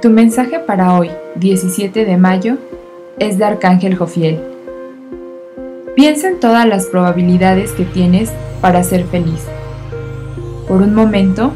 Tu mensaje para hoy, 17 de mayo, es de Arcángel Jofiel. Piensa en todas las probabilidades que tienes para ser feliz. Por un momento,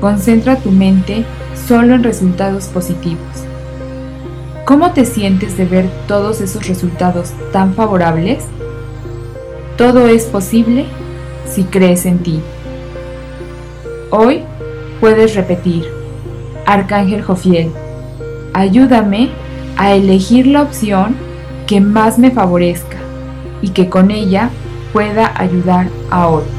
concentra tu mente solo en resultados positivos. ¿Cómo te sientes de ver todos esos resultados tan favorables? Todo es posible si crees en ti. Hoy puedes repetir Arcángel Jofiel, ayúdame a elegir la opción que más me favorezca y que con ella pueda ayudar a otros.